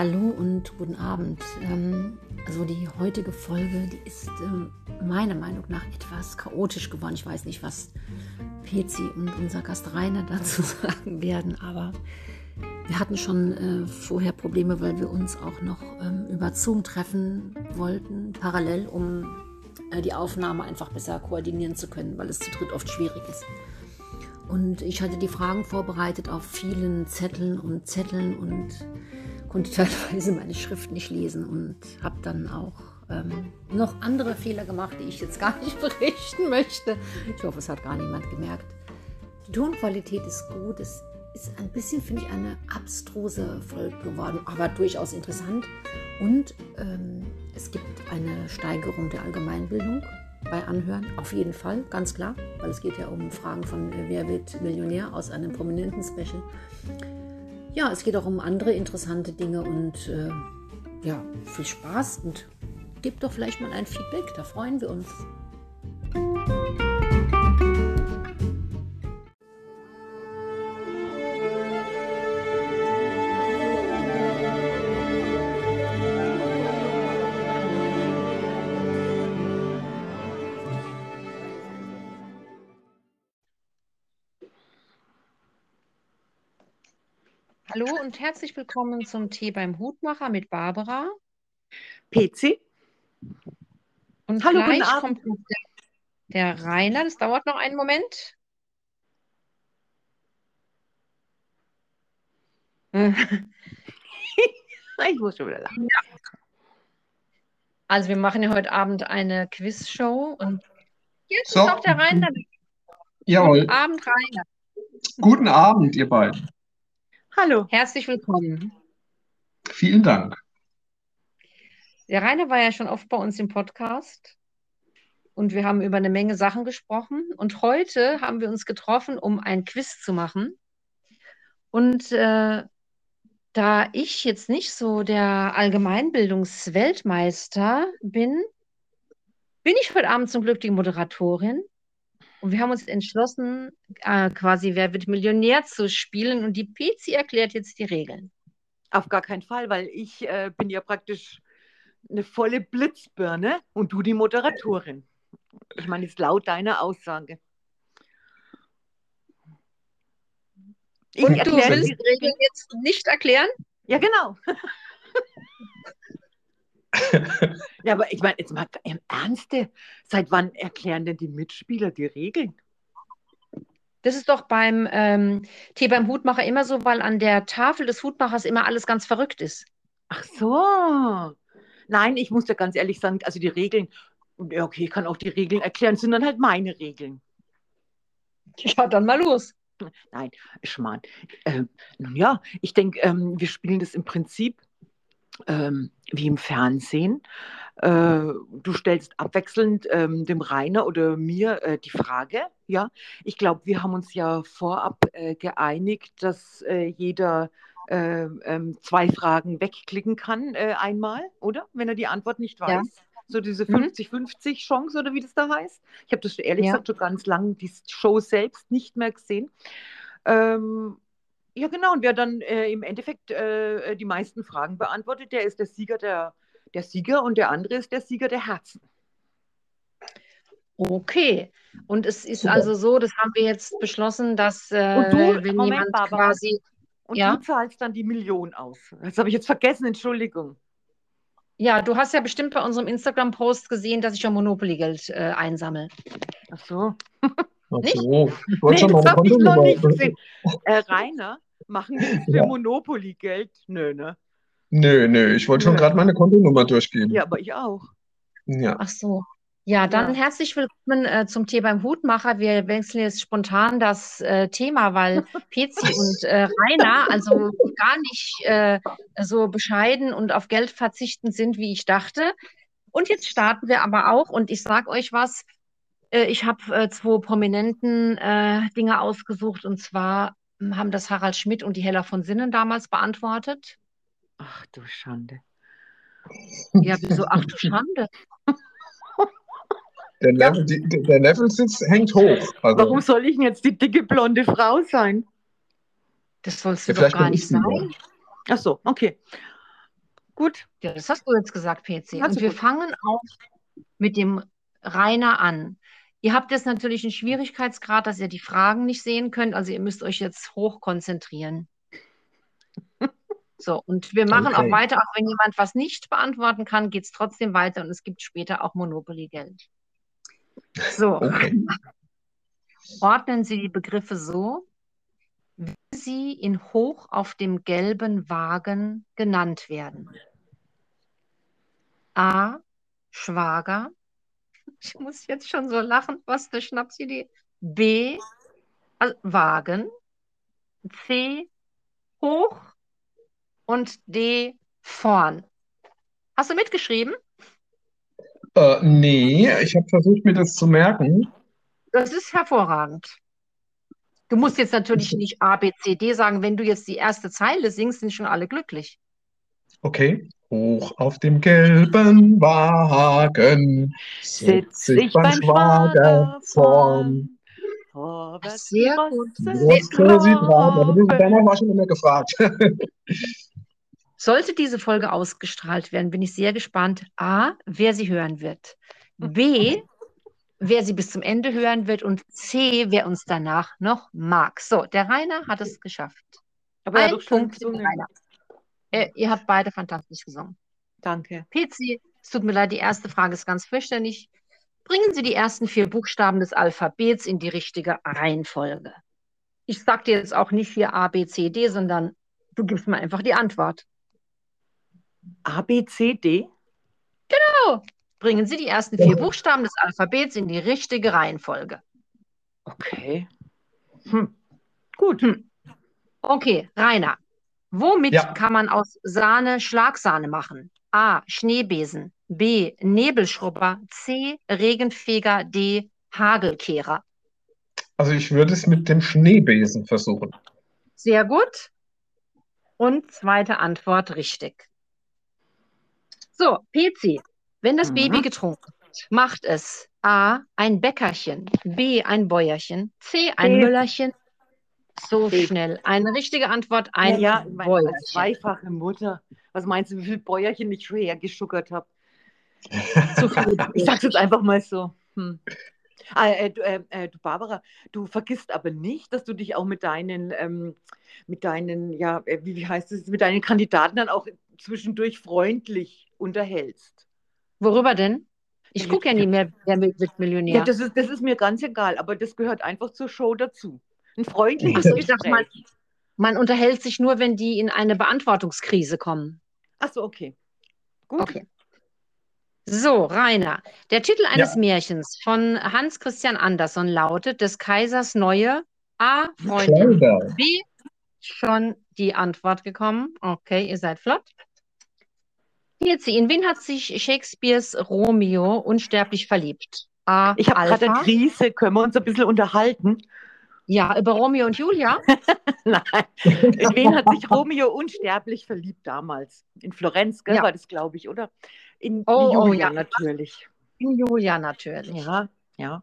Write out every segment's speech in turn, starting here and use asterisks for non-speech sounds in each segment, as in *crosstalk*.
Hallo und guten Abend. Ähm, also die heutige Folge, die ist äh, meiner Meinung nach etwas chaotisch geworden. Ich weiß nicht, was Pezi und unser Gast Rainer *laughs* dazu sagen werden, aber wir hatten schon äh, vorher Probleme, weil wir uns auch noch ähm, über Zoom treffen wollten, parallel, um äh, die Aufnahme einfach besser koordinieren zu können, weil es zu dritt oft schwierig ist. Und ich hatte die Fragen vorbereitet auf vielen Zetteln und Zetteln und konnte *laughs* teilweise meine Schrift nicht lesen und habe dann auch ähm, noch andere Fehler gemacht, die ich jetzt gar nicht *laughs* berichten möchte. Ich hoffe, es hat gar niemand gemerkt. Die Tonqualität ist gut. Es ist ein bisschen, finde ich, eine abstruse Folge geworden, aber durchaus interessant. Und ähm, es gibt eine Steigerung der Allgemeinbildung bei Anhören, auf jeden Fall, ganz klar, weil es geht ja um Fragen von äh, Wer wird Millionär aus einem prominenten Special. Ja, es geht auch um andere interessante Dinge und äh, ja, viel Spaß und gebt doch vielleicht mal ein Feedback, da freuen wir uns. Hallo und herzlich willkommen zum Tee beim Hutmacher mit Barbara. PC. Und Hallo, gleich guten Abend. kommt der, der Rainer. Das dauert noch einen Moment. *laughs* Ich muss schon wieder lachen. Also wir machen ja heute Abend eine Quizshow und jetzt So. ist auch der Rainer. Jawohl. Guten Abend, Rainer. Guten Abend, ihr beiden. Hallo. Herzlich willkommen. Vielen Dank. Der Rainer war ja schon oft bei uns im Podcast und wir haben über eine Menge Sachen gesprochen. Und heute haben wir uns getroffen, um ein Quiz zu machen. Und äh, da ich jetzt nicht so der Allgemeinbildungsweltmeister bin, bin ich heute Abend zum Glück die Moderatorin. Und wir haben uns entschlossen, äh, quasi Wer wird Millionär zu spielen. Und die Pezi erklärt jetzt die Regeln. Auf gar keinen Fall, weil ich äh, bin ja praktisch eine volle Blitzbirne und du die Moderatorin. Ich meine, ist laut deiner Aussage. Ich Und du willst die Regeln jetzt nicht erklären? Ja, genau. *laughs* ja, aber ich meine, jetzt mal im Ernste, seit wann erklären denn die Mitspieler die Regeln? Das ist doch beim ähm, Tee beim Hutmacher immer so, weil an der Tafel des Hutmachers immer alles ganz verrückt ist. Ach so. Nein, ich muss dir ganz ehrlich sagen, also die Regeln, ja, okay, ich kann auch die Regeln erklären, sind dann halt meine Regeln. Ja, dann mal los. Nein, Schmarrn. Ähm, nun ja, ich denke, ähm, wir spielen das im Prinzip ähm, wie im Fernsehen. Äh, du stellst abwechselnd ähm, dem Rainer oder mir äh, die Frage. Ja, ich glaube, wir haben uns ja vorab äh, geeinigt, dass äh, jeder äh, ähm, zwei Fragen wegklicken kann äh, einmal, oder? Wenn er die Antwort nicht weiß. Ja. So diese Mhm. 50-50 Chance oder wie das da heißt. Ich habe das ehrlich Ja. gesagt schon ganz lange die Show selbst nicht mehr gesehen. Ähm, ja, genau. Und wer dann äh, im Endeffekt äh, die meisten Fragen beantwortet, der ist der Sieger der, der Sieger und der andere ist der Sieger der Herzen. Okay. Und es ist Super. also so, das haben wir jetzt beschlossen, dass äh, Und du- wenn Moment, jemand Barbara. quasi, Und Ja. du zahlst dann die Million aus. Das habe ich jetzt vergessen, Entschuldigung. ja, du hast ja bestimmt bei unserem Instagram-Post gesehen, dass ich schon Monopoly-Geld äh, einsammle. Ach so. *laughs* Nicht? so. Ich Nee, wollte schon das meine habe ich noch nicht Kontonummer. gesehen. *laughs* Äh, Rainer, machen wir für Ja. Monopoly-Geld? Nö, ne? Nö, nö, ich wollte schon gerade meine Kontonummer durchgeben. Ja, aber ich auch. Ja. Ach so. Ja, dann Ja. herzlich willkommen äh, zum Tee beim Hutmacher. Wir wechseln jetzt spontan das äh, Thema, weil *laughs* Pezi und äh, Rainer also gar nicht äh, so bescheiden und auf Geld verzichtend sind, wie ich dachte. Und jetzt starten wir aber auch. Und ich sage euch was, ich habe äh, zwei prominenten äh, Dinge ausgesucht. Und zwar hm, haben das Harald Schmidt und die Hella von Sinnen damals beantwortet. Ach du Schande. Ja, wieso? Ach du Schande. *laughs* Der Level, die, der Levelsitz hängt hoch. Also, Warum soll ich denn jetzt die dicke blonde Frau sein? Das sollst du Ja, doch gar nicht sein. Ach so, okay. gut. Ja, das hast du jetzt gesagt, PC. Also Und wir gut. fangen auch mit dem Rainer an. Ihr habt jetzt natürlich einen Schwierigkeitsgrad, dass ihr die Fragen nicht sehen könnt. Also ihr müsst euch jetzt hoch konzentrieren. So, und wir machen auch Okay. weiter, auch wenn jemand was nicht beantworten kann, geht es trotzdem weiter und es gibt später auch Monopoly-Geld. So, Okay. *laughs* ordnen Sie die Begriffe so, wie sie in Hoch auf dem gelben Wagen genannt werden. A. Schwager. *laughs* Ich muss jetzt schon so lachen. Was eine Schnapsidee. B. also Wagen. C. Hoch. Und D. Vorn. Hast du mitgeschrieben? Äh, nee, ich habe versucht, mir das zu merken. Das ist hervorragend. Du musst jetzt natürlich nicht A, B, C, D sagen. Wenn du jetzt die erste Zeile singst, sind schon alle glücklich. Okay. Hoch auf dem gelben Wagen sitzt sich beim Schwager vorn. Vorwärts, Sehr gut. Jetzt können Sie fragen, aber danach war schon immer gefragt. *laughs* Sollte diese Folge ausgestrahlt werden, bin ich sehr gespannt. A, wer sie hören wird. B, wer sie bis zum Ende hören wird. Und C, wer uns danach noch mag. So, der Rainer hat es geschafft. Aber er Ein Punkt. Rainer. Äh, ihr habt beide fantastisch gesungen. Danke. PC, es tut mir leid, die erste Frage ist ganz fürchterlich. Bringen Sie die ersten vier Buchstaben des Alphabets in die richtige Reihenfolge. Ich sage dir jetzt auch nicht hier A, B, C, D, sondern du gibst mir einfach die Antwort. A, B, C, D. Bringen Sie die ersten vier Buchstaben des Alphabets in die richtige Reihenfolge. Okay. Hm. Gut. Okay, Rainer. Womit Ja. kann man aus Sahne Schlagsahne machen? A. Schneebesen. B. Nebelschrubber. C. Regenfeger. D. Hagelkehrer. Also ich würde es mit dem Schneebesen versuchen. Sehr gut. Und zweite Antwort richtig. So, PC. Wenn das Mhm. Baby getrunken hat, macht es A. ein Bäckerchen, B. ein Bäuerchen, C. ein B. Müllerchen. So B. schnell. Eine richtige Antwort, ein ja, meine Bäuerchen. zweifache Mutter. Was meinst du, wie viel Bäuerchen ich schon hergeschuckert habe? *laughs* Viel. Ich sag's jetzt einfach mal so. Hm. Ah, äh, du, äh, äh, du, Barbara, du vergisst aber nicht, dass du dich auch mit deinen, ähm, mit deinen, ja, äh, wie, wie heißt es, mit deinen Kandidaten dann auch zwischendurch freundlich unterhältst. Worüber denn? Ich Ja, gucke ja ja. nie mehr, wer wird wird Millionär. Ja, das ist, das ist mir ganz egal, aber das gehört einfach zur Show dazu. Ein freundliches Ach so, ich Gespräch. mal, man unterhält sich nur, wenn die in eine Beantwortungskrise kommen. Ach so, okay. Gut. Okay. So, Rainer. Der Titel eines Ja. Märchens von Hans Christian Andersen lautet Des Kaisers neue A. Freundin. Kleider. B. Schon die Antwort gekommen. Okay, ihr seid flott. Jetzt, in wen hat sich Shakespeares Romeo unsterblich verliebt? A. Ich habe gerade eine. Krise. Können wir uns ein bisschen unterhalten? Ja, über Romeo und Julia. *laughs* Nein. In wen hat sich Romeo unsterblich verliebt damals? In Florenz, gell, Ja. war das, glaube ich, oder? In Oh, oh, Julia ja. natürlich. In Julia natürlich. Ja, ja.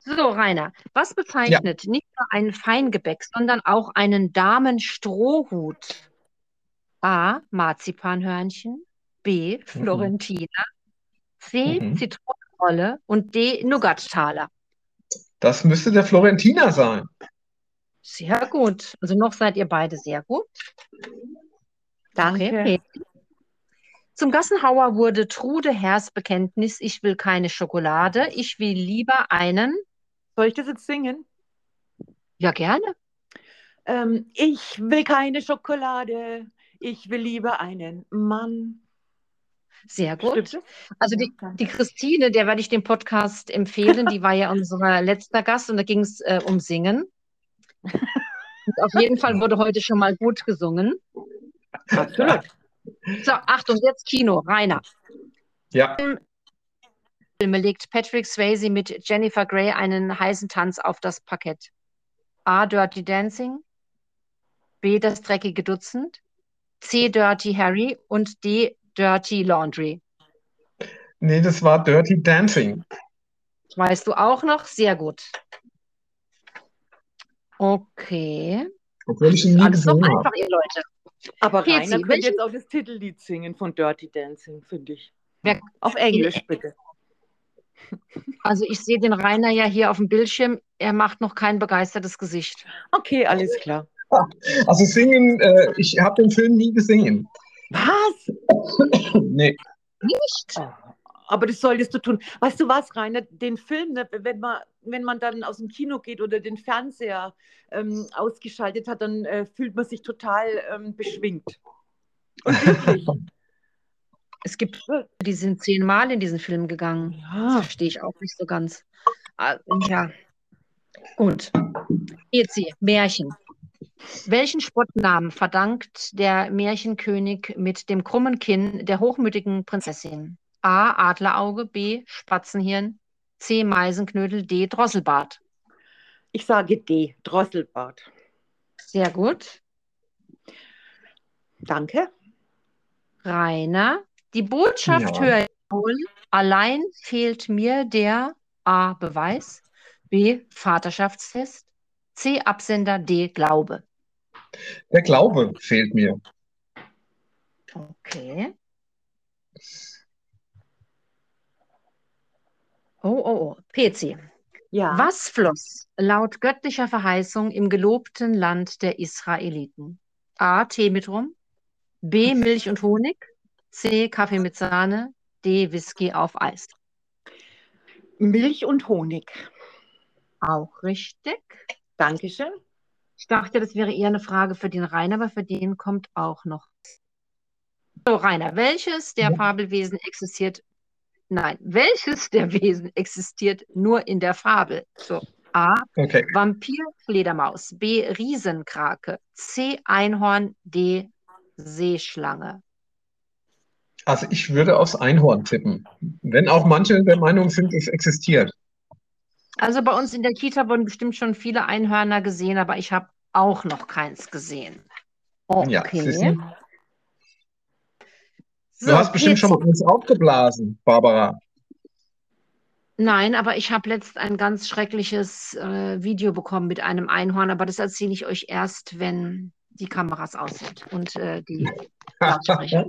So, Rainer, was bezeichnet nicht nur ein Feingebäck, sondern auch einen Damenstrohhut? A. Marzipanhörnchen, B. Florentiner, C. Mhm. Zitronenrolle und D. Nougattaler. Das müsste der Florentiner sein. Sehr gut. Also noch seid ihr beide sehr gut. Danke. Okay. Zum Gassenhauer wurde Trude Herrs Bekenntnis, ich will keine Schokolade, ich will lieber einen, Soll ich das jetzt singen? ja gerne, Ähm, ich will keine Schokolade. Ich will lieber einen Mann. Sehr gut. Stimmt? Also die, die Christine, der werde ich den Podcast empfehlen, die war ja *laughs* unser letzter Gast und da ging es äh, um Singen. Und auf jeden Fall wurde heute schon mal gut gesungen. Absolut. So, Achtung, jetzt Kino, Rainer. Ja, Filme legt Patrick Swayze mit Jennifer Grey einen heißen Tanz auf das Parkett. A. Dirty Dancing, B. Das dreckige Dutzend, C. Dirty Harry und D. Dirty Laundry. nee, das war Dirty Dancing. Weißt du auch noch? Sehr gut. Okay. obwohl ich ihn nie Alles gesehen einfach, ihr Leute. Aber Pezi, Rainer könnte welchen- jetzt auch das Titellied singen von Dirty Dancing, finde ich. Wer- Auf Englisch, bitte. *laughs* Also ich sehe den Rainer ja hier auf dem Bildschirm. Er macht noch kein begeistertes Gesicht. Okay, alles klar. *laughs* Also singen, äh, ich habe den Film nie gesehen. Was? *coughs* Nee. Nicht? Aber das solltest du tun. Weißt du was, Rainer? Den Film, ne, wenn man, wenn man dann aus dem Kino geht oder den Fernseher ähm, ausgeschaltet hat, dann äh, fühlt man sich total ähm, beschwingt. *laughs* Es gibt, die sind zehnmal in diesen Film gegangen. Das ja. verstehe ich auch nicht so ganz. Ah, Ja, gut. Jetzt sie, Märchen. Welchen Spottnamen verdankt der Märchenkönig mit dem krummen Kinn der hochmütigen Prinzessin? A. Adlerauge, B. Spatzenhirn, C. Meisenknödel, D. Drosselbart. Ich sage D, Drosselbart. Sehr gut. Danke. Rainer, die Botschaft Ja. höre ich wohl, allein fehlt mir der A. Beweis, B. Vaterschaftstest, C. Absender, D. Glaube. Der Glaube fehlt mir. Okay. Oh, oh, oh. PC. Ja. Was floss laut göttlicher Verheißung im gelobten Land der Israeliten? A. Tee mit Rum, B. Milch und Honig, C. Kaffee mit Sahne, D. Whisky auf Eis. Milch und Honig. Auch richtig. Dankeschön. Ich dachte, das wäre eher eine Frage für den Rainer, aber für den kommt auch noch. So, Rainer, welches der. Fabelwesen existiert? Nein, welches der Wesen existiert nur in der Fabel? So, A. Okay. Vampir, Fledermaus. B. Riesenkrake. C. Einhorn. D. Seeschlange. Also ich würde aufs Einhorn tippen. Wenn auch manche der Meinung sind, es existiert. Also bei uns in der Kita wurden bestimmt schon viele Einhörner gesehen, aber ich habe auch noch keins gesehen. Ja, Okay. siehst du? So, Du hast bestimmt schon Pezi. mal eins aufgeblasen, Barbara. Nein, aber ich habe letzt ein ganz schreckliches äh, Video bekommen mit einem Einhorn, aber das erzähle ich euch erst, wenn die Kameras aus sind und äh, die *laughs* Lautsprecher.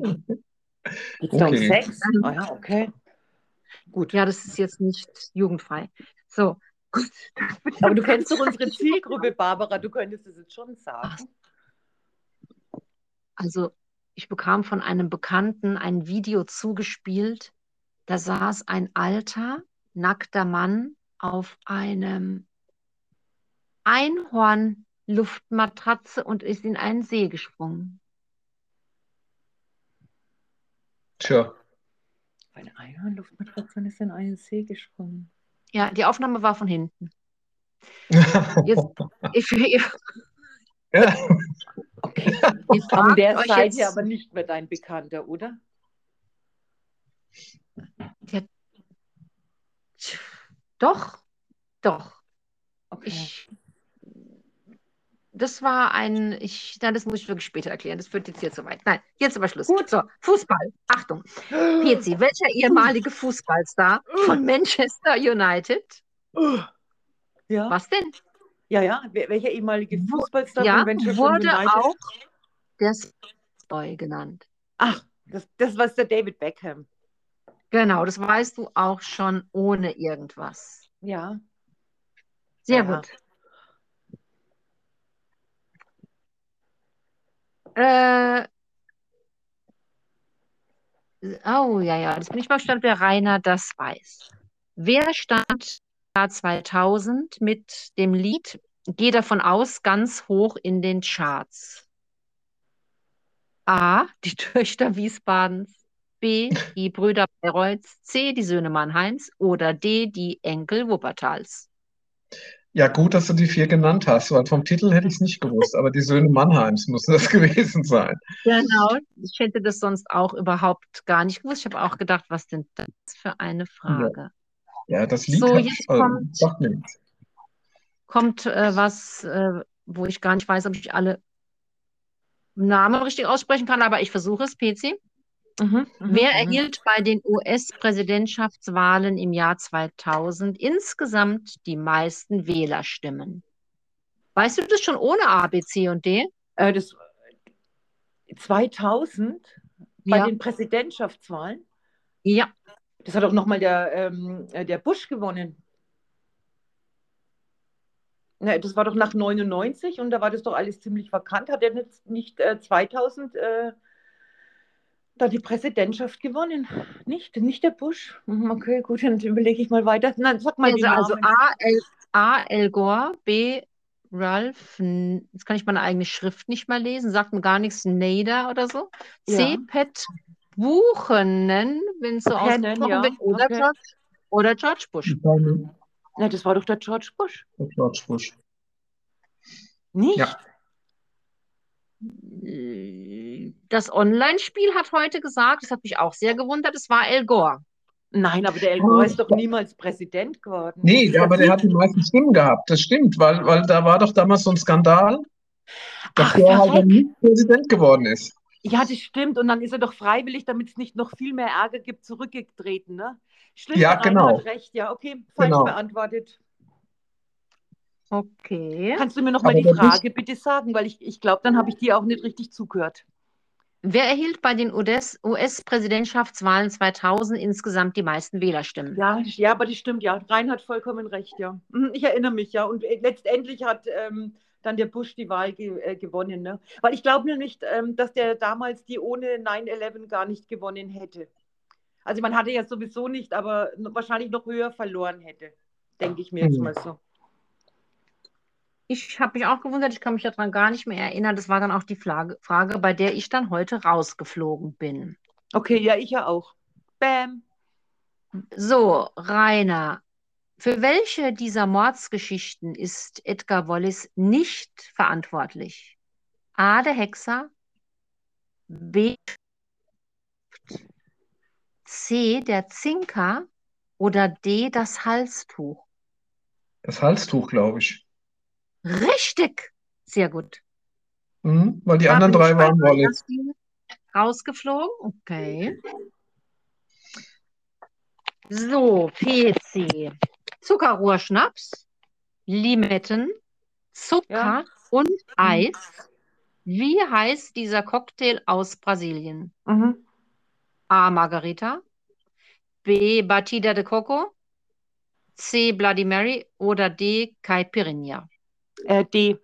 Okay. Sex? Ah ja, okay. Gut. Ja, das ist jetzt nicht jugendfrei. So, *laughs* gut. Aber du kennst doch unsere Zielgruppe, Barbara. Du könntest es jetzt schon sagen. Also, ich bekam von einem Bekannten ein Video zugespielt. Da saß ein alter, nackter Mann auf einem Einhorn-Luftmatratze und ist in einen See gesprungen. Tja. Eine Einhornluftmatratze ist in einen See gesprungen. Ja, die Aufnahme war von hinten. Jetzt, *laughs* ich, ihr, Ja. Okay. *laughs* Von fragt der euch Seite jetzt, aber nicht mehr dein Bekannter, oder? doch, doch. Okay. Ich, das war ein, ich, nein, das muss ich wirklich später erklären. Das führt jetzt hier zu weit. Nein, jetzt aber Schluss. Gut. So, Fußball. Achtung. PC, *gasps* welcher ehemalige Fußballstar *gasps* von Manchester United? *gasps* Ja, Was denn? ja, ja. Welcher ehemalige Fußballstar Ja, von Manchester wurde United? auch der Boy genannt. Ach, das, das war der David Beckham. Genau, das weißt du auch schon ohne irgendwas. Ja. Sehr Ja. gut. Äh, oh, ja, ja, jetzt bin ich mal gespannt, wer Rainer das weiß. Wer stand im Jahr 2000 mit dem Lied Geh davon aus ganz hoch in den Charts? A. Die *laughs* Töchter Wiesbadens. B. Die Brüder Bayreuths. C. Die Söhne Mannheims. Oder D. Die Enkel Wuppertals. Ja, gut, dass du die vier genannt hast, weil vom Titel hätte ich es nicht gewusst, aber die Söhne Mannheims müssen das *laughs* gewesen sein. Genau, ich hätte das sonst auch überhaupt gar nicht gewusst. Ich habe auch gedacht, was denn das für eine Frage? Ja, das Lied So, hat, jetzt äh, kommt-. Kommt äh, was, äh, wo ich gar nicht weiß, ob ich alle Namen richtig aussprechen kann, aber ich versuche es, PC. Mhm, Wer erhielt bei den US-Präsidentschaftswahlen im Jahr 2000 insgesamt die meisten Wählerstimmen? Weißt du das schon ohne A, B, C und D? Äh, das 2000 bei Ja. den Präsidentschaftswahlen. Ja. Das hat auch nochmal der, ähm, äh, der Bush gewonnen. Na, das war doch nach 99 und da war das doch alles ziemlich vakant. Hat er nicht, nicht äh, 2000 äh, da die Präsidentschaft gewonnen? Nicht? Nicht der Bush? Mhm, Okay, gut, dann überlege ich mal weiter. Nein, sag mal Also, also. A, L, A, Al Gore, B, Ralph, jetzt kann ich meine eigene Schrift nicht mal lesen, sagt mir gar nichts, Nader oder so. C, Ja. Pat Buchanan, wenn es so ausgesprochen ja, wird, oder okay. George, oder George Bush. Na, das war doch der George Bush. George Bush. Nicht? Ja. Das Online-Spiel hat heute gesagt, das hat mich auch sehr gewundert, es war Al Gore. Nein, aber der Al Gore ist doch niemals Präsident geworden. Nee, aber der hat die meisten Stimmen gehabt. Das stimmt, weil, weil da war doch damals so ein Skandal, dass Ach, der halt dann nicht Präsident geworden ist. Ja, das stimmt. Und dann ist er doch freiwillig, damit es nicht noch viel mehr Ärger gibt, zurückgetreten, ne? Stimmt, Ja, genau. hat recht. Ja, okay, falsch Genau. beantwortet. Okay. Kannst du mir noch mal Aber die Frage bitte sagen, weil ich, ich glaube, dann habe ich dir auch nicht richtig zugehört. Wer erhielt bei den US US-Präsidentschaftswahlen 2000 insgesamt die meisten Wählerstimmen? Ja, ja, aber das stimmt, ja. Rein hat vollkommen recht, ja. Mhm, Ich erinnere mich, ja. Und äh, letztendlich hat ähm, dann der Bush die Wahl ge äh, gewonnen, ne? Weil ich glaube nämlich, ähm, dass der damals die ohne 9-11 gar nicht gewonnen hätte. Also man hatte ja sowieso nicht, aber wahrscheinlich noch höher verloren hätte. Denke ich mir jetzt Mhm. mal so. Ich habe mich auch gewundert, ich kann mich daran gar nicht mehr erinnern. Das war dann auch die Frage, Frage, bei der ich dann heute rausgeflogen bin. Okay, ja, ich ja auch. Bam. So, Rainer, für welche dieser Mordsgeschichten ist Edgar Wallace nicht verantwortlich? A, der Hexer, B, C, der Zinker oder D, das Halstuch? Das Halstuch, glaube ich. Richtig, sehr gut. Mhm, weil die Da anderen drei waren. Spiel rausgeflogen. Okay. So, PC. Zuckerrohrschnaps, Limetten, Zucker Ja. und Eis. Wie heißt dieser Cocktail aus Brasilien? Mhm. A. Margarita, B. Batida de Coco, C. Bloody Mary oder D. Caipirinha? Äh, D.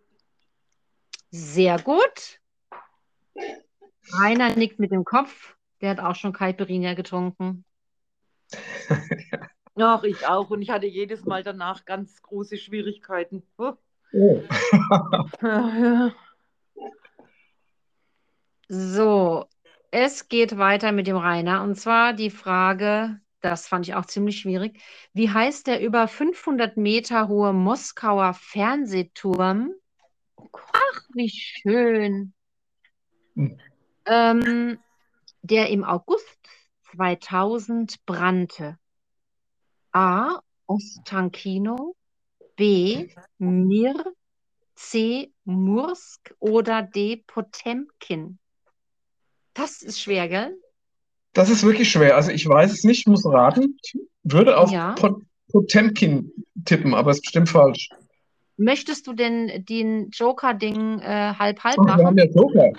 Sehr gut. Rainer nickt mit dem Kopf. Der hat auch schon Caipirinha getrunken. *laughs* Ach, ich auch. Und ich hatte jedes Mal danach ganz große Schwierigkeiten. Oh. Ja, *laughs* ja. So, es geht weiter mit dem Rainer. Und zwar die Frage, das fand ich auch ziemlich schwierig. Wie heißt der über 500 Meter hohe Moskauer Fernsehturm? Ach, wie schön. Hm. Ähm, der im August 2000 brannte. A. Ostankino, B. Mir, C. Mursk oder D. Potemkin? Das ist schwer, gell? Das ist wirklich schwer. Also ich weiß es nicht, muss raten. Ich würde auf Ja. Pot Potemkin tippen, aber es ist bestimmt falsch. Möchtest du denn den Joker-Ding äh, halb-halb Oh, wir haben machen? ja Joker.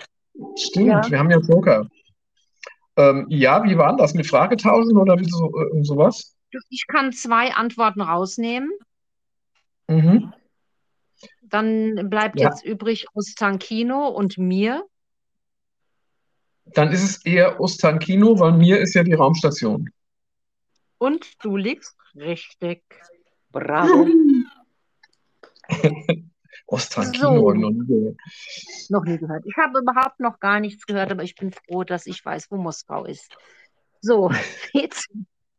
Stimmt, Ja. wir haben ja Joker. Ähm, ja, wie war das? Mit Fragetauschen oder so, äh, sowas? Ich kann zwei Antworten rausnehmen. Mhm. Dann bleibt Ja. jetzt übrig Ostankino und mir. Dann ist es eher Ostankino, weil mir ist ja die Raumstation. Und du liegst richtig. Bravo. *laughs* Ostankino So. noch nie gehört. Noch nie gehört. Ich habe überhaupt noch gar nichts gehört, aber ich bin froh, dass ich weiß, wo Moskau ist. So, *laughs* jetzt,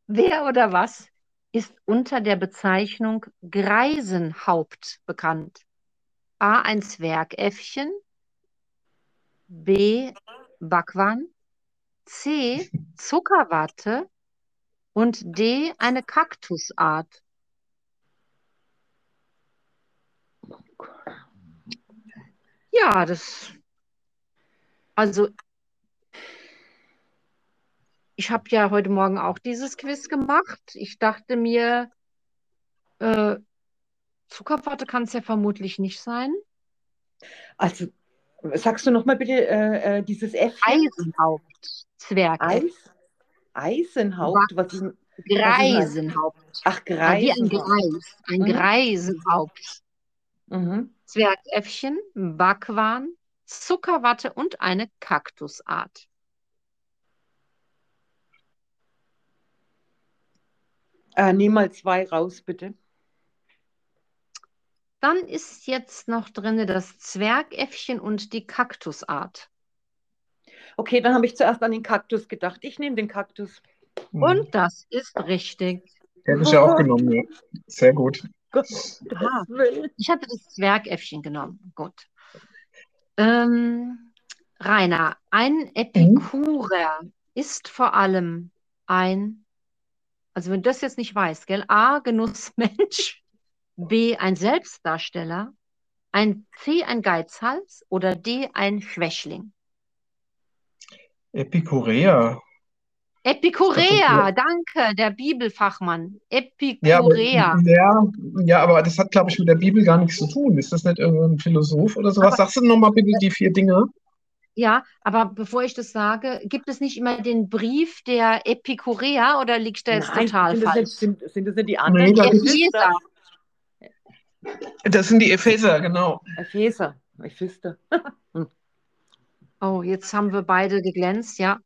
wer oder was ist unter der Bezeichnung Greisenhaupt bekannt? A. Ein Zwergäffchen, B. Backwaan, C. Zuckerwatte und D. Eine Kaktusart. Ja, das. Also, ich habe ja heute Morgen auch dieses Quiz gemacht. Ich dachte mir, äh, Zuckerwatte kann es ja vermutlich nicht sein. Also, sagst du nochmal bitte äh, äh, dieses F? Eisenhaupt, Zwerg. Eis? Eisenhaupt? Was ist, Greisenhaupt. ach, Ja, wie ein Greisenhaupt. Greis, ein Mhm. Greisenhaupt. Mhm. Zwergäffchen, Backwaren, Zuckerwatte und eine Kaktusart. Äh, nimm mal zwei raus, bitte. Dann ist jetzt noch drin das Zwergäffchen und die Kaktusart. Okay, dann habe ich zuerst an den Kaktus gedacht. Ich nehme den Kaktus. Hm. Und das ist richtig. Hätte ich ja auch genommen, ja. Sehr gut. Aha. Ich hatte das Zwergäffchen genommen. Gut. Ähm, Rainer, ein Epikurer ist vor allem ein, also wenn du das jetzt nicht weißt, gell? A, Genussmensch, B, ein Selbstdarsteller, ein C, ein Geizhals oder D, ein Schwächling. Epikurea. Epikurea, danke, der Bibelfachmann. Ja, aber, Epikurea. ja, ja, aber das hat, glaube ich, mit der Bibel gar nichts zu tun. Ist das nicht irgendein Philosoph oder sowas? Aber- Sagst du nochmal bitte die vier Dinge? Ja, aber bevor ich das sage, gibt es nicht immer den Brief der Epikurea oder liegt der jetzt Nein, total sind das, falsch? nicht, sind, sind das nicht die anderen? Nee, da Die es- Epheser. Das sind die Epheser, genau. Epheser. Epheser. *laughs* Oh, jetzt haben wir beide geglänzt, ja.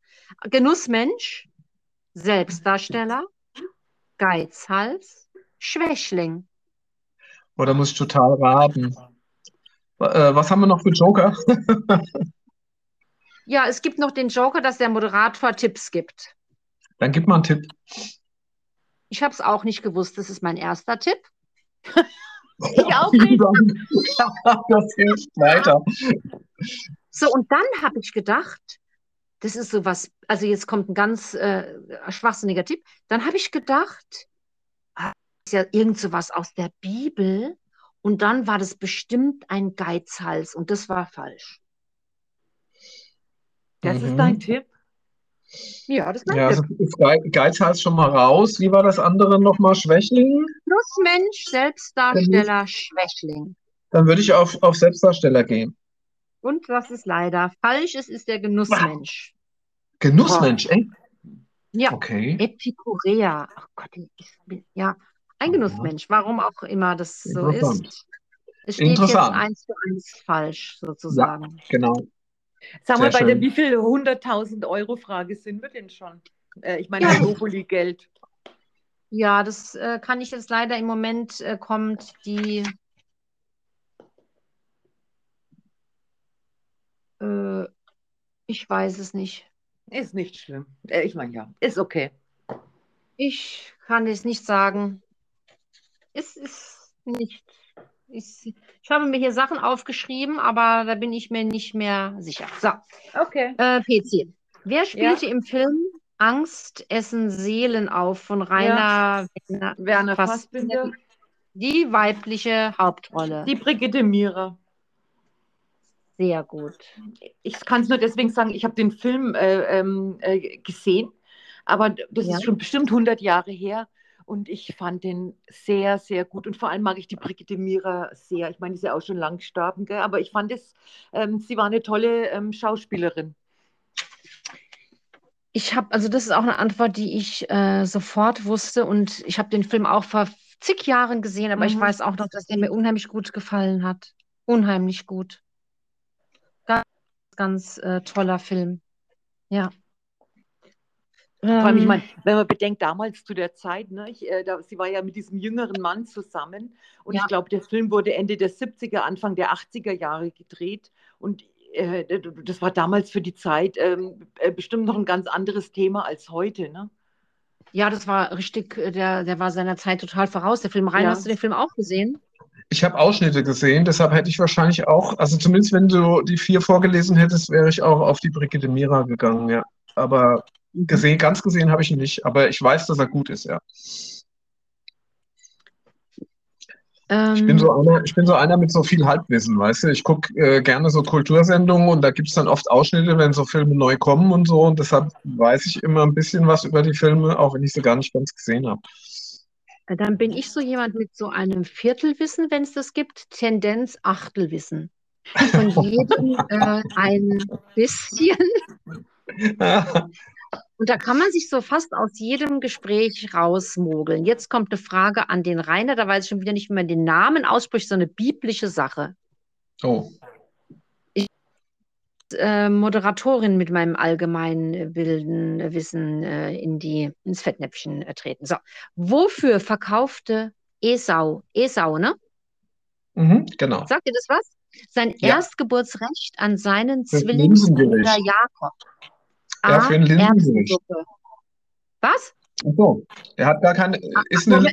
Genussmensch, Selbstdarsteller, Geizhals, Schwächling. Oder muss ich total raten? Äh, was haben wir noch für Joker? *laughs* Ja, es gibt noch den Joker, dass der Moderator Tipps gibt. Dann gib mal einen Tipp. Ich habe es auch nicht gewusst. Das ist mein erster Tipp. *laughs* Ich auch nicht. *laughs* Das hilft weiter. So, und dann habe ich gedacht, das ist so was, also jetzt kommt ein ganz äh, schwachsinniger Tipp. Dann habe ich gedacht, ah, das ist ja irgend so was aus der Bibel. Und dann war das bestimmt ein Geizhals und das war falsch. Das ist Mhm. dein Tipp? Ja, das Ja, also ist Ge- Geizhals schon mal raus. Wie war das andere nochmal? Schwächling? Plusmensch, Selbstdarsteller, Schwächling. Dann würde ich auf, auf Selbstdarsteller gehen. Und was ist leider falsch ist, ist der Genussmensch. Genussmensch, ey? Ja, Okay. Epikurea. Ach Gott, bin, ja, ein. Genussmensch. Warum auch immer das so ist. Es steht jetzt eins zu eins falsch, sozusagen. Genau. Sag mal, Sehr bei der wie viel 100.000 Euro Frage sind wir denn schon? Äh, ich meine, Ja. Monopoly-Geld. Ja, das äh, kann ich jetzt leider im Moment äh, kommt die äh, ich weiß es nicht. Ist nicht schlimm. Äh, ich meine, ja, ist okay. Ich kann es nicht sagen. Es ist nicht. Ich, ich habe mir hier Sachen aufgeschrieben, aber da bin ich mir nicht mehr sicher. So, Okay. äh, PC. Wer spielte im Film Angst essen Seelen auf von Rainer Werner Werner Fassbinder? Fassbinder. Die weibliche Hauptrolle. Die Brigitte Mira. Sehr gut. Ich kann es nur deswegen sagen, ich habe den Film äh, ähm, äh, gesehen, aber das Ja. ist schon bestimmt 100 Jahre her und ich fand den sehr, sehr gut und vor allem mag ich die Brigitte Mira sehr. Ich meine, die ist ja auch schon lang gestorben, gell? aber ich fand es, ähm, sie war eine tolle ähm, Schauspielerin. Ich habe, also das ist auch eine Antwort, die ich äh, sofort wusste und ich habe den Film auch vor zig Jahren gesehen, aber ich Mhm. weiß auch noch, dass der mir unheimlich gut gefallen hat. Unheimlich gut. Ganz, ganz äh, toller Film. Ja. Vor allem, ich Ähm, meine, wenn man bedenkt, damals zu der Zeit, ne, ich, äh, da, sie war ja mit diesem jüngeren Mann zusammen und Ja. ich glaube, der Film wurde Ende der 70er, Anfang der 80er Jahre gedreht und äh, das war damals für die Zeit ähm, äh, bestimmt noch ein ganz anderes Thema als heute. Ne? ja, das war richtig, äh, der, der war seiner Zeit total voraus. Der Film rein, Ja. hast du den Film auch gesehen? Ich habe Ausschnitte gesehen, deshalb hätte ich wahrscheinlich auch, also zumindest wenn du die vier vorgelesen hättest, wäre ich auch auf die Brigitte Mira gegangen, ja. Aber gesehen, ganz gesehen habe ich ihn nicht, aber ich weiß, dass er gut ist, ja. Ich bin Ähm, so einer, ich bin so einer mit so viel Halbwissen, weißt du? Ich gucke äh, gerne so Kultursendungen und da gibt es dann oft Ausschnitte, wenn so Filme neu kommen und so. Und deshalb weiß ich immer ein bisschen was über die Filme, auch wenn ich sie gar nicht ganz gesehen habe. dann bin ich so jemand mit so einem Viertelwissen, wenn es das gibt, Tendenz Achtelwissen. von *laughs* jedem äh, ein bisschen. *laughs* Und da kann man sich so fast aus jedem Gespräch rausmogeln. Jetzt kommt eine Frage an den Rainer, da weiß ich schon wieder nicht, wie man den Namen ausspricht, so eine biblische Sache. Oh, Äh, Moderatorin mit meinem allgemeinen Bilden, äh, Wissen äh, in die, ins Fettnäpfchen äh, treten. So, wofür verkaufte Esau, Esau, ne? mhm, genau. Sagt ihr das was? Sein Ja. Erstgeburtsrecht an seinen Zwillingsbruder. Jakob. Ja, für ein Linsengericht. Erbsensuppe. Was? Ach so, er hat gar keine. Ist eine,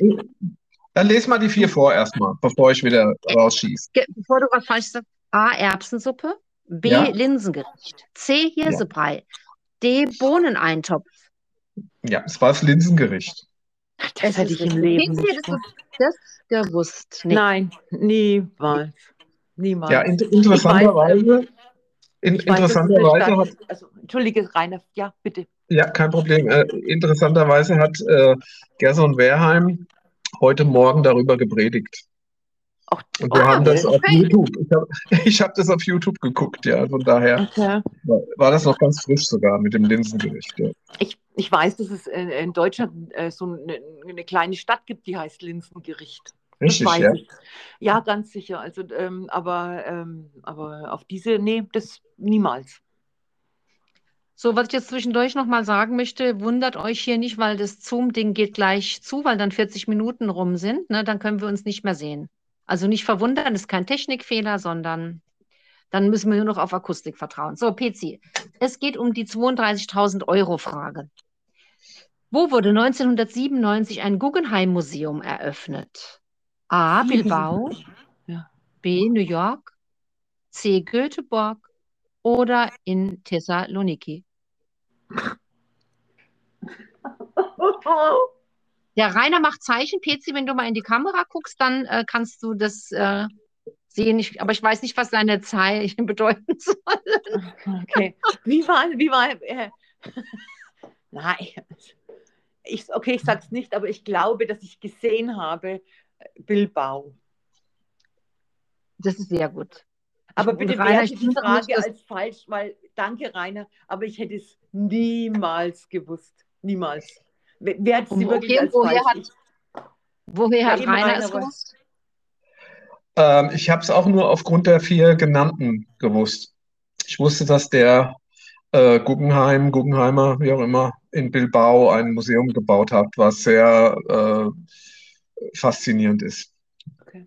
dann les mal die vier vor erstmal, bevor ich wieder rausschieße. Bevor du was falsch sagst. A. Erbsensuppe. B. Ja. Linsengericht. C. Hirsebrei. D. Bohneneintopf. Ja, es war das Linsengericht. Das hätte ich im. Leben nicht das, das gewusst? Nee. Nein, niemals. Niemals. Ja, in, interessanterweise, in, interessanterweise hat, also, Entschuldige, Rainer, ja, bitte. ja, kein Problem. Äh, interessanterweise hat äh, Gerson Wehrheim heute Morgen darüber gepredigt. Auch, Und wir Ah, haben das auf okay. YouTube. Ich habe *laughs* hab das auf YouTube geguckt, ja. Von daher okay. war, das noch ganz frisch sogar mit dem Linsengericht. Ja. Ich, ich weiß, dass es in, in Deutschland äh, so eine, eine kleine Stadt gibt, die heißt Linsengericht. Richtig, ja. ich. Ja, ganz sicher. Also, ähm, aber, ähm, aber auf diese, nee, das niemals. So, was ich jetzt zwischendurch nochmal sagen möchte, wundert euch hier nicht, weil das Zoom-Ding geht gleich zu, weil dann 40 Minuten rum sind. Ne, dann können wir uns nicht mehr sehen. Also nicht verwundern, ist kein Technikfehler, sondern dann müssen wir nur noch auf Akustik vertrauen. So, PC, es geht um die 32.000 Euro Frage. Wo wurde 1997 ein Guggenheim-Museum eröffnet? A. Bilbao, Ja. B. New York, C. Göteborg oder in Thessaloniki? *laughs* Der Rainer macht Zeichen, PC, wenn du mal in die Kamera guckst, dann äh, kannst du das äh, sehen. Ich, aber ich weiß nicht, was seine Zeichen *laughs* bedeuten sollen. *laughs* Okay. Wie war, wie war, äh, nein. Ich, okay, ich sag's nicht, aber ich glaube, dass ich gesehen habe, äh, Bilbao. Das ist sehr gut. Aber bitte Rainer, werte ich die Frage als falsch, weil, danke Rainer, aber ich hätte es niemals gewusst. Niemals. Wer hat sie wirklich okay, als woher falsch? hat- Woher hat Rainer Rainer es gewusst? Ähm, ich habe es auch nur aufgrund der vier genannten gewusst. Ich wusste, dass der äh, Guggenheim, Guggenheimer, wie auch immer, in Bilbao ein Museum gebaut hat, was sehr äh, faszinierend ist. Okay.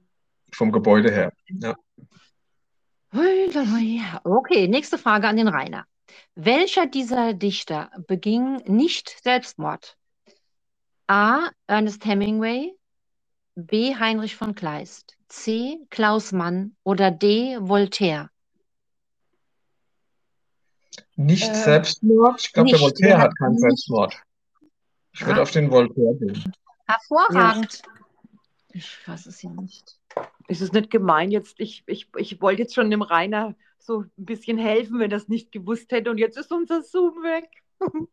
Vom Gebäude her. Ja. Okay, nächste Frage an den Rainer. Welcher dieser Dichter beging nicht Selbstmord? A. Ernest Hemingway, B. Heinrich von Kleist, C. Klaus Mann oder D. Voltaire? Nicht Äh, Selbstmord. Ich glaube, der. Voltaire Der hat keinen Selbstmord. Ich würde Ah. auf den Voltaire gehen. Hervorragend. Ich fasse es ja nicht. Ist es nicht gemein jetzt? Ich, ich, ich wollte jetzt schon dem Rainer so ein bisschen helfen, wenn er es nicht gewusst hätte. Und jetzt ist unser Zoom weg. *laughs*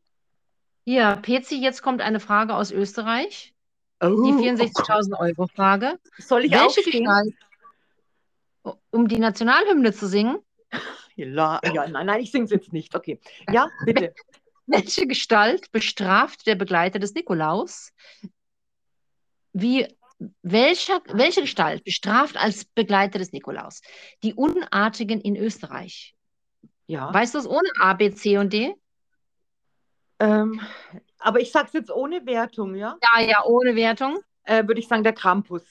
Ja, PC, jetzt kommt eine Frage aus Österreich. Oh, Die oh 64.000 Euro Frage. Soll ich Welche aufstehen? Gestalt, um die Nationalhymne zu singen, Ja, ja, nein, nein, ich singe es jetzt nicht. Okay. Ja, *laughs* bitte. welche Gestalt bestraft der Begleiter des Nikolaus? Wie, welcher, welche Gestalt bestraft als Begleiter des Nikolaus die Unartigen in Österreich? Ja. Weißt du es ohne A, B, C und D? Ähm, aber ich sage es jetzt ohne Wertung, ja? Ja, ja, ohne Wertung. Äh, Würde ich sagen, der Krampus.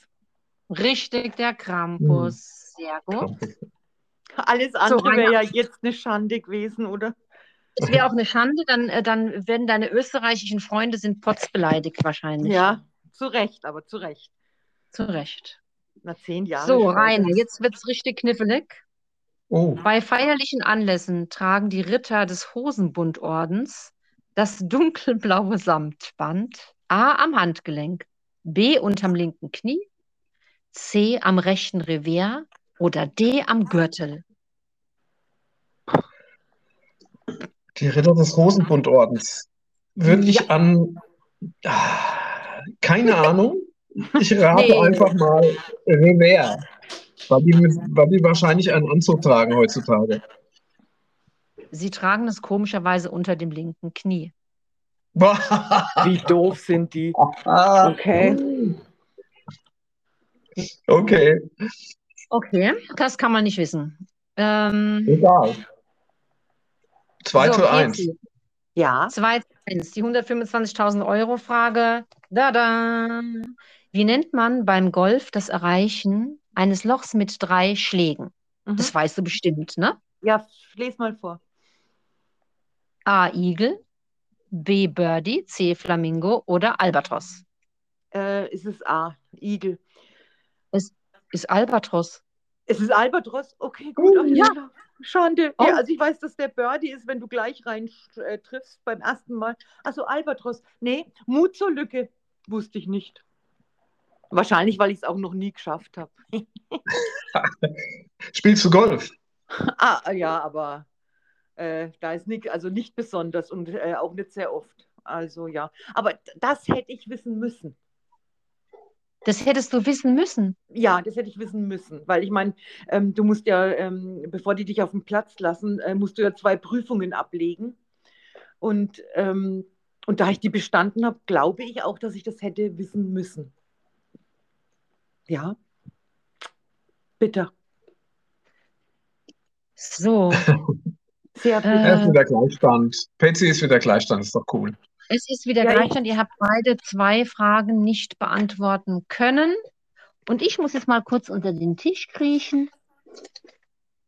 Richtig, der Krampus. Sehr gut. Alles andere Rainer. wäre ja jetzt eine Schande gewesen, oder? Das wäre auch eine Schande, dann, äh, dann werden deine österreichischen Freunde sind potzbeleidigt wahrscheinlich. Ja, zu Recht, aber zu Recht. Zu Recht. Na, zehn Jahre. So. Rainer, jetzt wird es richtig knifflig. Oh, Bei feierlichen Anlässen tragen die Ritter des Hosenbundordens das dunkelblaue Samtband A am Handgelenk, B unterm linken Knie, C am rechten Revers oder D am Gürtel. die Ritter des Hosenbundordens. Würde ich an. Ah, keine Ahnung. Ich rate Nee. einfach mal Revers. Weil die, weil die wahrscheinlich einen Anzug tragen heutzutage. Sie tragen es komischerweise unter dem linken Knie. *laughs* Wie doof sind die? Okay. Okay, Okay, das kann man nicht wissen. Ähm, egal. 2 so, zu 1. Pezi, Ja. 2 zu 1, die 125.000 Euro Frage. Da-da. Wie nennt man beim Golf das Erreichen eines Lochs mit drei Schlägen? Mhm. Das weißt du bestimmt, ne? Ja, les mal vor. A. Igel, B. Birdie, C. Flamingo oder Albatros? Äh, es ist A, Igel. Ist Albatros. Es ist Albatros? Okay, gut. alles ja. klar. Schande. Oh. Ja, also ich weiß, dass der Birdie ist, wenn du gleich rein äh, triffst beim ersten Mal. Also Albatros. Nee, Mut zur Lücke. Wusste ich nicht. Wahrscheinlich, weil ich es auch noch nie geschafft habe. *laughs* Spielst du Golf? ah, ja, aber äh, da ist nicht, also nicht besonders und äh, auch nicht sehr oft. Also ja. Aber das hätte ich wissen müssen. Das hättest du wissen müssen. Ja, das hätte ich wissen müssen, weil ich meine, ähm, du musst ja, ähm, bevor die dich auf den Platz lassen, äh, musst du ja zwei Prüfungen ablegen. Und, ähm, und da ich die bestanden habe, glaube ich auch, dass ich das hätte wissen müssen. Ja. Bitte. So, *laughs* Sehr. Er ist äh, wieder Gleichstand. Patsy ist wieder Gleichstand, ist doch cool. es ist wieder Ja, ich- Gleichstand. Ihr habt beide zwei Fragen nicht beantworten können. Und ich muss jetzt mal kurz unter den Tisch kriechen.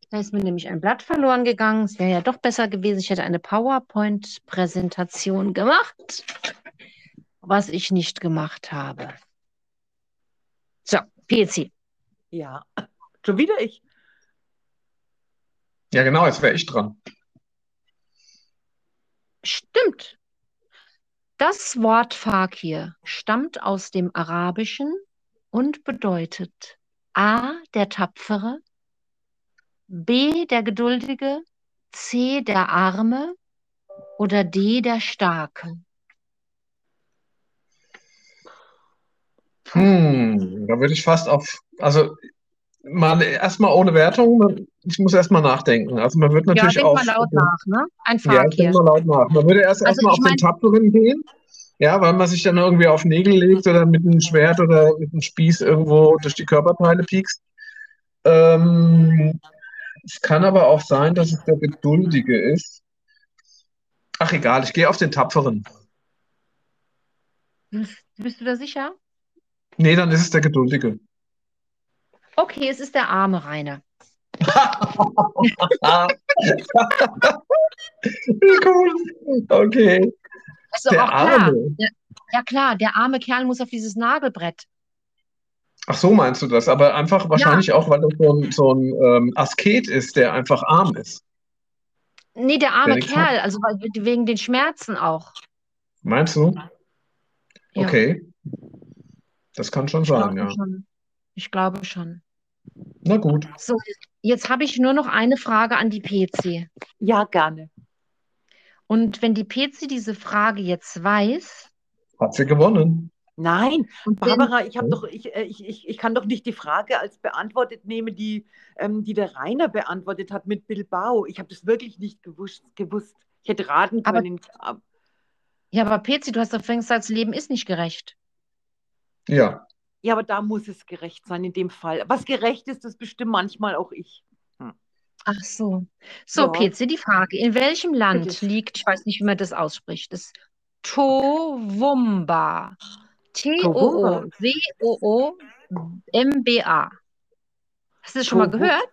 Da ist mir nämlich ein Blatt verloren gegangen. Es wäre ja doch besser gewesen, ich hätte eine PowerPoint-Präsentation gemacht, was ich nicht gemacht habe. PC. Ja. Schon wieder ich. Ja, genau, jetzt wäre ich dran. Stimmt. Das Wort Fakir stammt aus dem Arabischen und bedeutet A, der Tapfere, B, der Geduldige, C, der Arme oder D, der Starke. Hm, da würde ich fast auf, also mal erstmal ohne Wertung, man- ich muss erstmal nachdenken. Also man wird Ja, natürlich denk auf, mal laut nach, ne? Ein ja, denke mal laut nach. Man würde erst Also erstmal auf den mein- Tapferen gehen, ja, weil man sich dann irgendwie auf Nägel legt oder mit einem Schwert oder mit einem Spieß irgendwo durch die Körperteile piekst. Ähm, es kann aber auch sein, dass es der Geduldige ist. Ach egal, ich gehe auf den Tapferen. Bist, bist du da sicher? Nee, dann ist es der Geduldige. Okay, es ist der arme Rainer. *laughs* Cool. Okay. Doch Der auch klar. Arme. Der, ja klar, der arme Kerl muss auf dieses Nagelbrett. Ach so meinst du das? Aber einfach wahrscheinlich auch, weil er so ein, so ein ähm, Asket ist, der einfach arm ist. Nee, der arme nichts Kerl, also wegen den Schmerzen auch. Meinst du? Ja, Okay. Das kann schon ich sein, ja. schon. Ich glaube schon. Na gut. So, jetzt habe ich nur noch eine Frage an die PC. Ja, gerne. Und wenn die PC diese Frage jetzt weiß, Hat sie gewonnen. Nein, und Barbara, ich habe Hm? doch, ich, äh, ich, ich, ich kann doch nicht die Frage als beantwortet nehmen, die, ähm, die der Rainer beantwortet hat mit Bilbao. Ich habe das wirklich nicht gewusst, gewusst. Ich hätte raten Aber- können. ab- ja, aber PC, du hast doch vorhin gesagt, das Leben ist nicht gerecht. Ja. Ja, aber da muss es gerecht sein in dem Fall. Was gerecht ist, das bestimmt manchmal auch ich. Ach so. So, Ja. PC, die Frage. In welchem Land Bitte. liegt, ich weiß nicht, wie man das ausspricht, das Toowoomba? T-O-O-W-O-O-M-B-A. Hast du das schon mal gehört?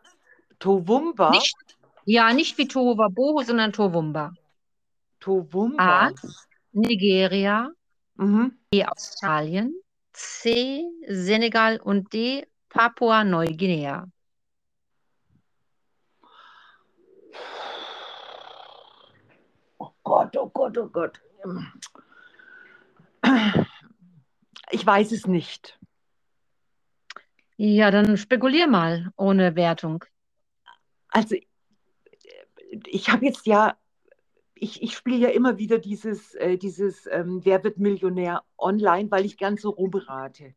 Towumba? Nicht, ja, nicht wie Tohuwabohu, sondern Toowoomba. Towumba. A. Nigeria, Mhm. B. Australien, C. Senegal und D. Papua-Neuguinea. Oh Gott, oh Gott, oh Gott. Ich weiß es nicht. Ja, dann spekulier mal ohne Wertung. Also, ich habe jetzt ja, ich, ich spiele ja immer wieder dieses, äh, dieses ähm, Wer wird Millionär online, weil ich gern so rumrate.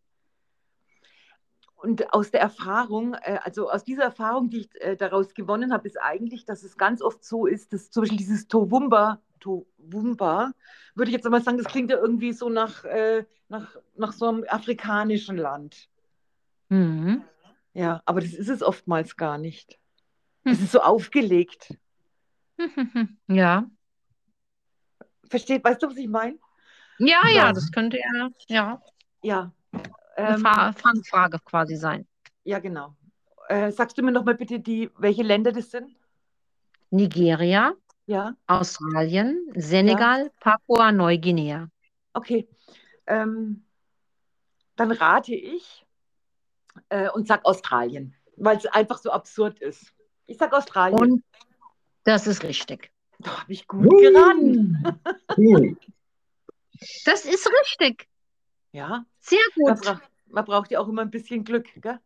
und aus der Erfahrung, äh, also aus dieser Erfahrung, die ich äh, daraus gewonnen habe, ist eigentlich, dass es ganz oft so ist, dass zum Beispiel dieses Towumba, Towumba, würde ich jetzt einmal sagen, das klingt ja irgendwie so nach, äh, nach, nach so einem afrikanischen Land. Mhm. Ja, aber das ist es oftmals gar nicht. Hm. Es ist so aufgelegt. *laughs* Ja. Versteht, weißt du, was ich meine? Ja, Ja. ja, das könnte ja, ja Ja. eine Ähm, Fa- Fangfrage quasi sein. ja, genau. Äh, sagst du mir noch mal bitte, die, welche Länder das sind? Nigeria, Ja, Australien, Senegal, Papua-Neuguinea. okay. Ähm, dann rate ich äh, und sag Australien, weil es einfach so absurd ist. Ich sag Australien. Und das ist richtig. Da habe ich gut geraten. Cool. *laughs* Das ist richtig. Ja, Sehr man, gut. bra man braucht ja auch immer ein bisschen Glück, gell?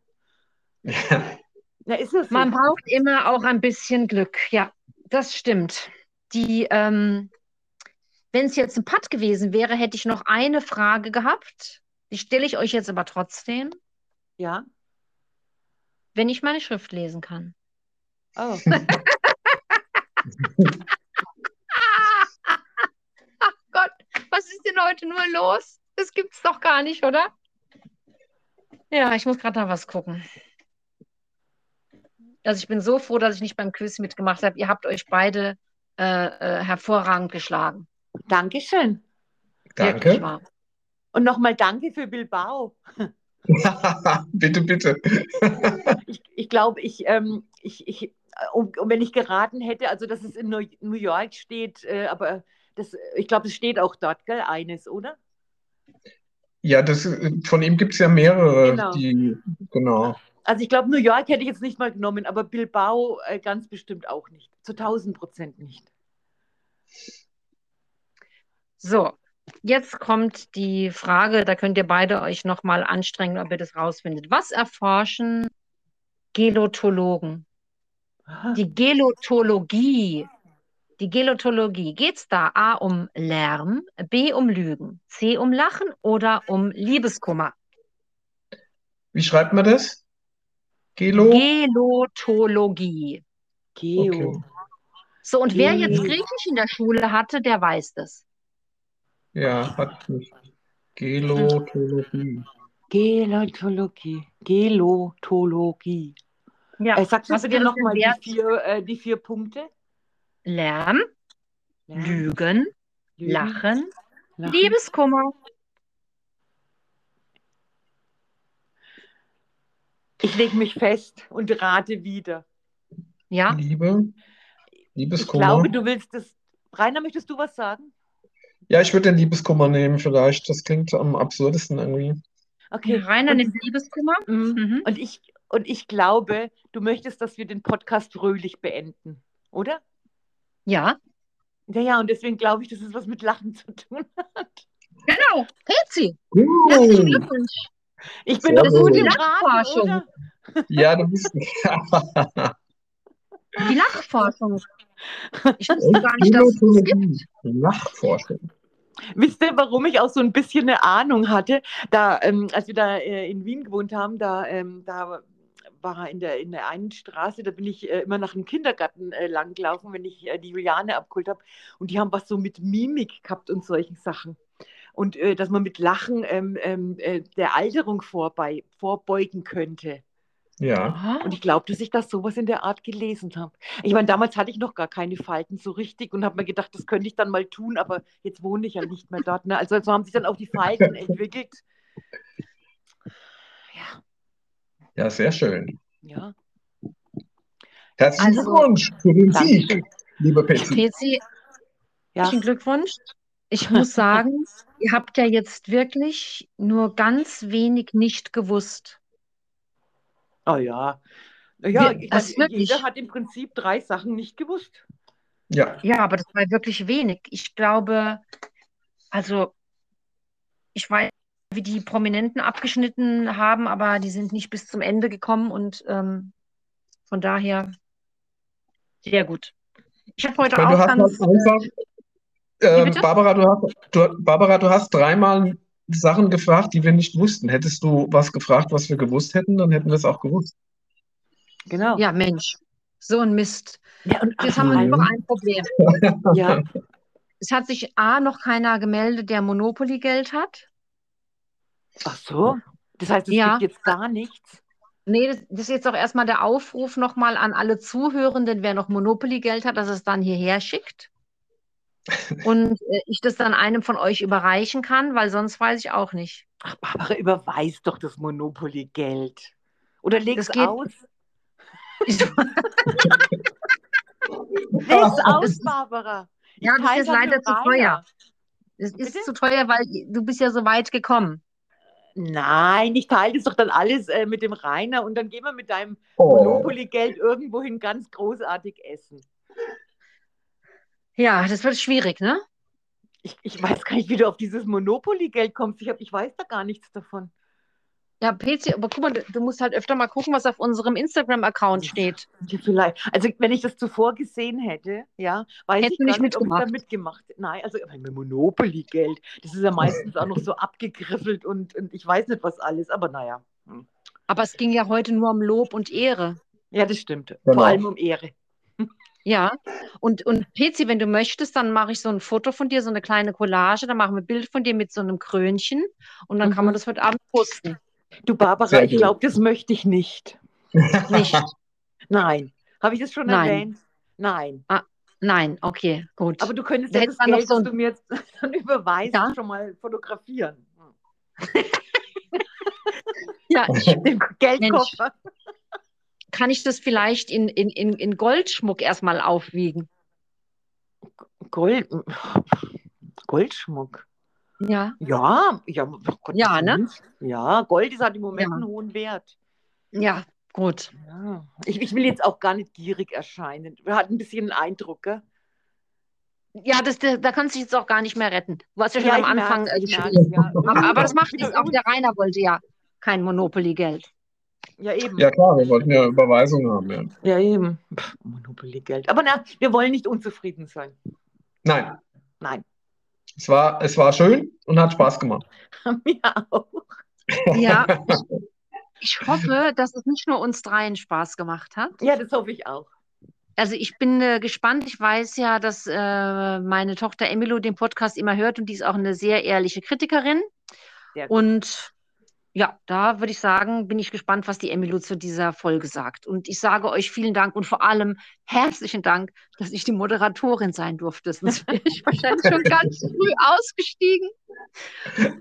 Ja. Na, ist das so? Man braucht immer auch ein bisschen Glück. Ja, das stimmt. Die, ähm, wenn es jetzt ein Putt gewesen wäre, hätte ich noch eine Frage gehabt. Die stelle ich euch jetzt aber trotzdem, Ja. wenn ich meine Schrift lesen kann. Oh. *laughs* Ach Gott, heute nur los? Das gibt's doch gar nicht, oder? Ja, ich muss gerade nach was gucken. Also ich bin so froh, dass ich nicht beim Quiz mitgemacht habe. Ihr habt euch beide äh, äh, hervorragend geschlagen. Dankeschön. Danke. Und nochmal danke für Bilbao. *laughs* Bitte, bitte. Ich, ich glaube, ich, ähm, ich, ich, äh, um, um, wenn ich geraten hätte, also dass es in New York steht, äh, aber das, ich glaube, es steht auch dort, gell, eines, oder? Ja, das, von ihm gibt es ja mehrere, Genau. die, genau. Also ich glaube, New York hätte ich jetzt nicht mal genommen, aber Bilbao äh, ganz bestimmt auch nicht. Zu 1000 Prozent nicht. So, jetzt kommt die Frage, da könnt ihr beide euch nochmal anstrengen, ob ihr das rausfindet. Was erforschen Gelotologen? Die Gelotologie. Die Gelotologie. Geht es da A um Lärm, B um Lügen, C um Lachen oder um Liebeskummer? Wie schreibt man das? Gelo? Gelotologie. Geo. Okay. So, und wer jetzt Griechisch in der Schule hatte, der weiß das. Ja, hat mich. Gelotologie. Gelotologie. Gelotologie. Ja, Äh, sagst du was bitte nochmal die vier, äh, die vier Punkte? Lärm. Lügen, Lügen, Lachen, Lachen. Liebeskummer. Ich lege mich fest und rate wieder. Ja, Liebe. Ich Liebeskummer. glaube, du willst das. Rainer, möchtest du was sagen? Ja, ich würde den Liebeskummer nehmen, vielleicht. Das klingt am absurdesten irgendwie. Okay. Rainer und, nimmt Liebeskummer. Mhm. Mhm. und, ich, und ich glaube, du möchtest, dass wir den Podcast fröhlich beenden, oder? Ja, Ja, ja, und deswegen glaube ich, dass es was mit Lachen zu tun hat. genau. Pezi, herzlichen Glückwunsch. Ich bin doch gut im Raten, Nachforschung. oder? ja, du bist. Die Lachforschung. Ich wusste gar nicht, dass es gibt. Gelotologie. Nachforschung. Wisst ihr, warum ich auch so ein bisschen eine Ahnung hatte? Da, ähm, als wir da äh, in Wien gewohnt haben, da, ähm, da war in der, in der einen Straße, da bin ich äh, immer nach dem Kindergarten äh, langgelaufen, wenn ich äh, die Juliane abgeholt habe. Und die haben was so mit Mimik gehabt und solchen Sachen. Und äh, dass man mit Lachen ähm, ähm, äh, der Alterung vorbei, vorbeugen könnte. Ja. Aha. Und ich glaube, dass ich das sowas in der Art gelesen habe. Ich meine, damals hatte ich noch gar keine Falten so richtig und habe mir gedacht, das könnte ich dann mal tun, aber jetzt wohne ich ja nicht mehr dort. Ne? Also so haben sich dann auch die Falten *laughs* entwickelt. Ja, Ja, sehr schön. ja. Herzlichen Also- Glückwunsch für den Sieg, liebe Petsy. Pezi, Ja, herzlichen Glückwunsch. Ich muss *laughs* sagen, ihr habt ja jetzt wirklich nur ganz wenig nicht gewusst. oh ja. Ja, Wir- ich das meine, wirklich- jeder hat im Prinzip drei Sachen nicht gewusst. Ja, Ja, aber das war wirklich wenig. Ich glaube, also ich weiß, wie die Prominenten abgeschnitten haben, aber die sind nicht bis zum Ende gekommen und ähm, von daher sehr gut. Ich habe heute weil auch ganz, halt einfach, bitte? Barbara, du hast, du, Barbara, du hast dreimal Sachen gefragt, die wir nicht wussten. Hättest du was gefragt, was wir gewusst hätten, dann hätten wir es auch gewusst. Genau. Ja, Mensch, so ein Mist. Ja, und Jetzt haben wir Mhm. noch ein Problem. ja. *laughs* Es hat sich A noch keiner gemeldet, der Monopoly-Geld hat. Ach so. Das heißt, es Ja. gibt jetzt gar nichts. Nee, das, das ist jetzt auch erstmal der Aufruf nochmal an alle Zuhörenden, wer noch Monopoly-Geld hat, dass es dann hierher schickt. *laughs* Und äh, ich das dann einem von euch überreichen kann, weil sonst weiß ich auch nicht. Ach, Barbara, überweis doch das Monopoly-Geld. Oder Das geht- aus. Ich, *laughs* Leg's aus, Das- Barbara. Ich Ja, das ist leider zu teuer. es ist Bitte? zu teuer, weil du bist ja so weit gekommen. Nein, ich teile das doch dann alles äh, mit dem Rainer und dann gehen wir mit deinem Oh. Monopoly-Geld irgendwohin ganz großartig essen. Ja, das wird schwierig, ne? Ich, ich weiß gar nicht, wie du auf dieses Monopoly-Geld kommst. Ich, hab, ich weiß da gar nichts davon. Ja, PC, aber guck mal, du, musst halt öfter mal gucken, was auf unserem Instagram-Account steht. Ja, vielleicht. Also wenn ich das zuvor gesehen hätte, ja, weiß Hätten ich nicht nicht, ob ich da mitgemacht. Nein, also mein Monopoly-Geld, das ist ja meistens auch noch so abgegriffelt und, und ich weiß nicht was alles, aber naja. Hm. Aber es ging ja heute nur um Lob und Ehre. Ja, das stimmt. Genau. Vor allem um Ehre. Ja, und, und PC, wenn du möchtest, dann mache ich so ein Foto von dir, so eine kleine Collage, dann machen wir ein Bild von dir mit so einem Krönchen und dann kann Mhm. man das heute Abend posten. Du Barbara, ich glaube, das möchte ich nicht. Nicht? Nein. Habe ich das schon Nein. erwähnt? Nein. Nein, okay, gut. Aber du könntest ja das Geld, so das ein- du mir jetzt *laughs* dann überweist, Ja. schon mal fotografieren. *laughs* ja, ich, Den Geldkoffer. kann ich das vielleicht in, in, in, in Goldschmuck erstmal aufwiegen? Gold, Goldschmuck. Ja, Ja, ja, oh Gott, Ja, ne? Ja, Gold ist halt im Moment Ja. einen hohen Wert. ja, gut. Ja. Ich, ich will jetzt auch gar nicht gierig erscheinen. Wir hatten ein bisschen einen Eindruck, gell? Ja, das, da da kannst du dich jetzt auch gar nicht mehr retten. Du hast ja schon Ja, am Anfang äh, ich geschrieben. merk's, ja. Aber, aber das macht nichts. Auch der Rainer wollte ja kein Monopoly-Geld. Ja, eben. Ja klar, wir wollten ja Überweisung haben, ja. Ja, eben. Monopoly-Geld. Aber na, wir wollen nicht unzufrieden sein. Nein, Nein. Es war, es war schön und hat Spaß gemacht. *laughs* Mir auch. Ja, *laughs* ich, hoffe, dass es nicht nur uns dreien Spaß gemacht hat. Ja, das hoffe ich auch. Also ich bin äh, gespannt. Ich weiß ja, dass äh, meine Tochter Emilo den Podcast immer hört und die ist auch eine sehr ehrliche Kritikerin. Sehr gut. Und ja, da würde ich sagen, bin ich gespannt, was die Emilo zu dieser Folge sagt. Und ich sage euch vielen Dank und vor allem herzlichen Dank, dass ich die Moderatorin sein durfte. Sonst wäre *laughs* ich wahrscheinlich schon ganz früh ausgestiegen.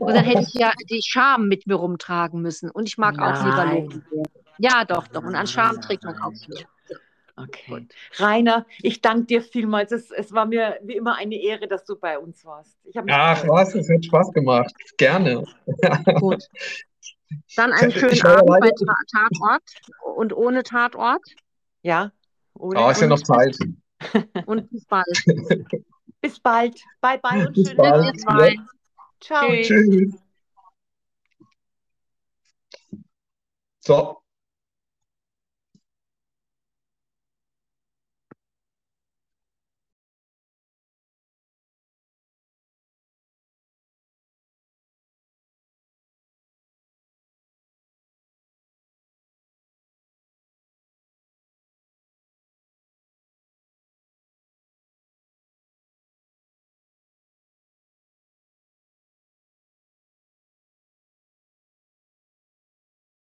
Und dann hätte ich ja die Scham mit mir rumtragen müssen. Und ich mag auch lieber Nein. loben. Ja, doch, doch. Und an Scham trägt man auch viel. Okay. Rainer, ich danke dir vielmals. Es, es war mir wie immer eine Ehre, dass du bei uns warst. Ich habe mich Ach was, es hat Spaß gemacht. Gerne. Gut. *laughs* Dann einen Ich- schönen Abend bei Tatort und ohne Tatort. Ja. Ohne, Oh, ist ja noch Zeit. *laughs* Und bis bald. *laughs* Bis bald. Bye bye und Bis schönen bald. Ihr Abend. zwei. Ciao. Tschüss. Tschüss. So.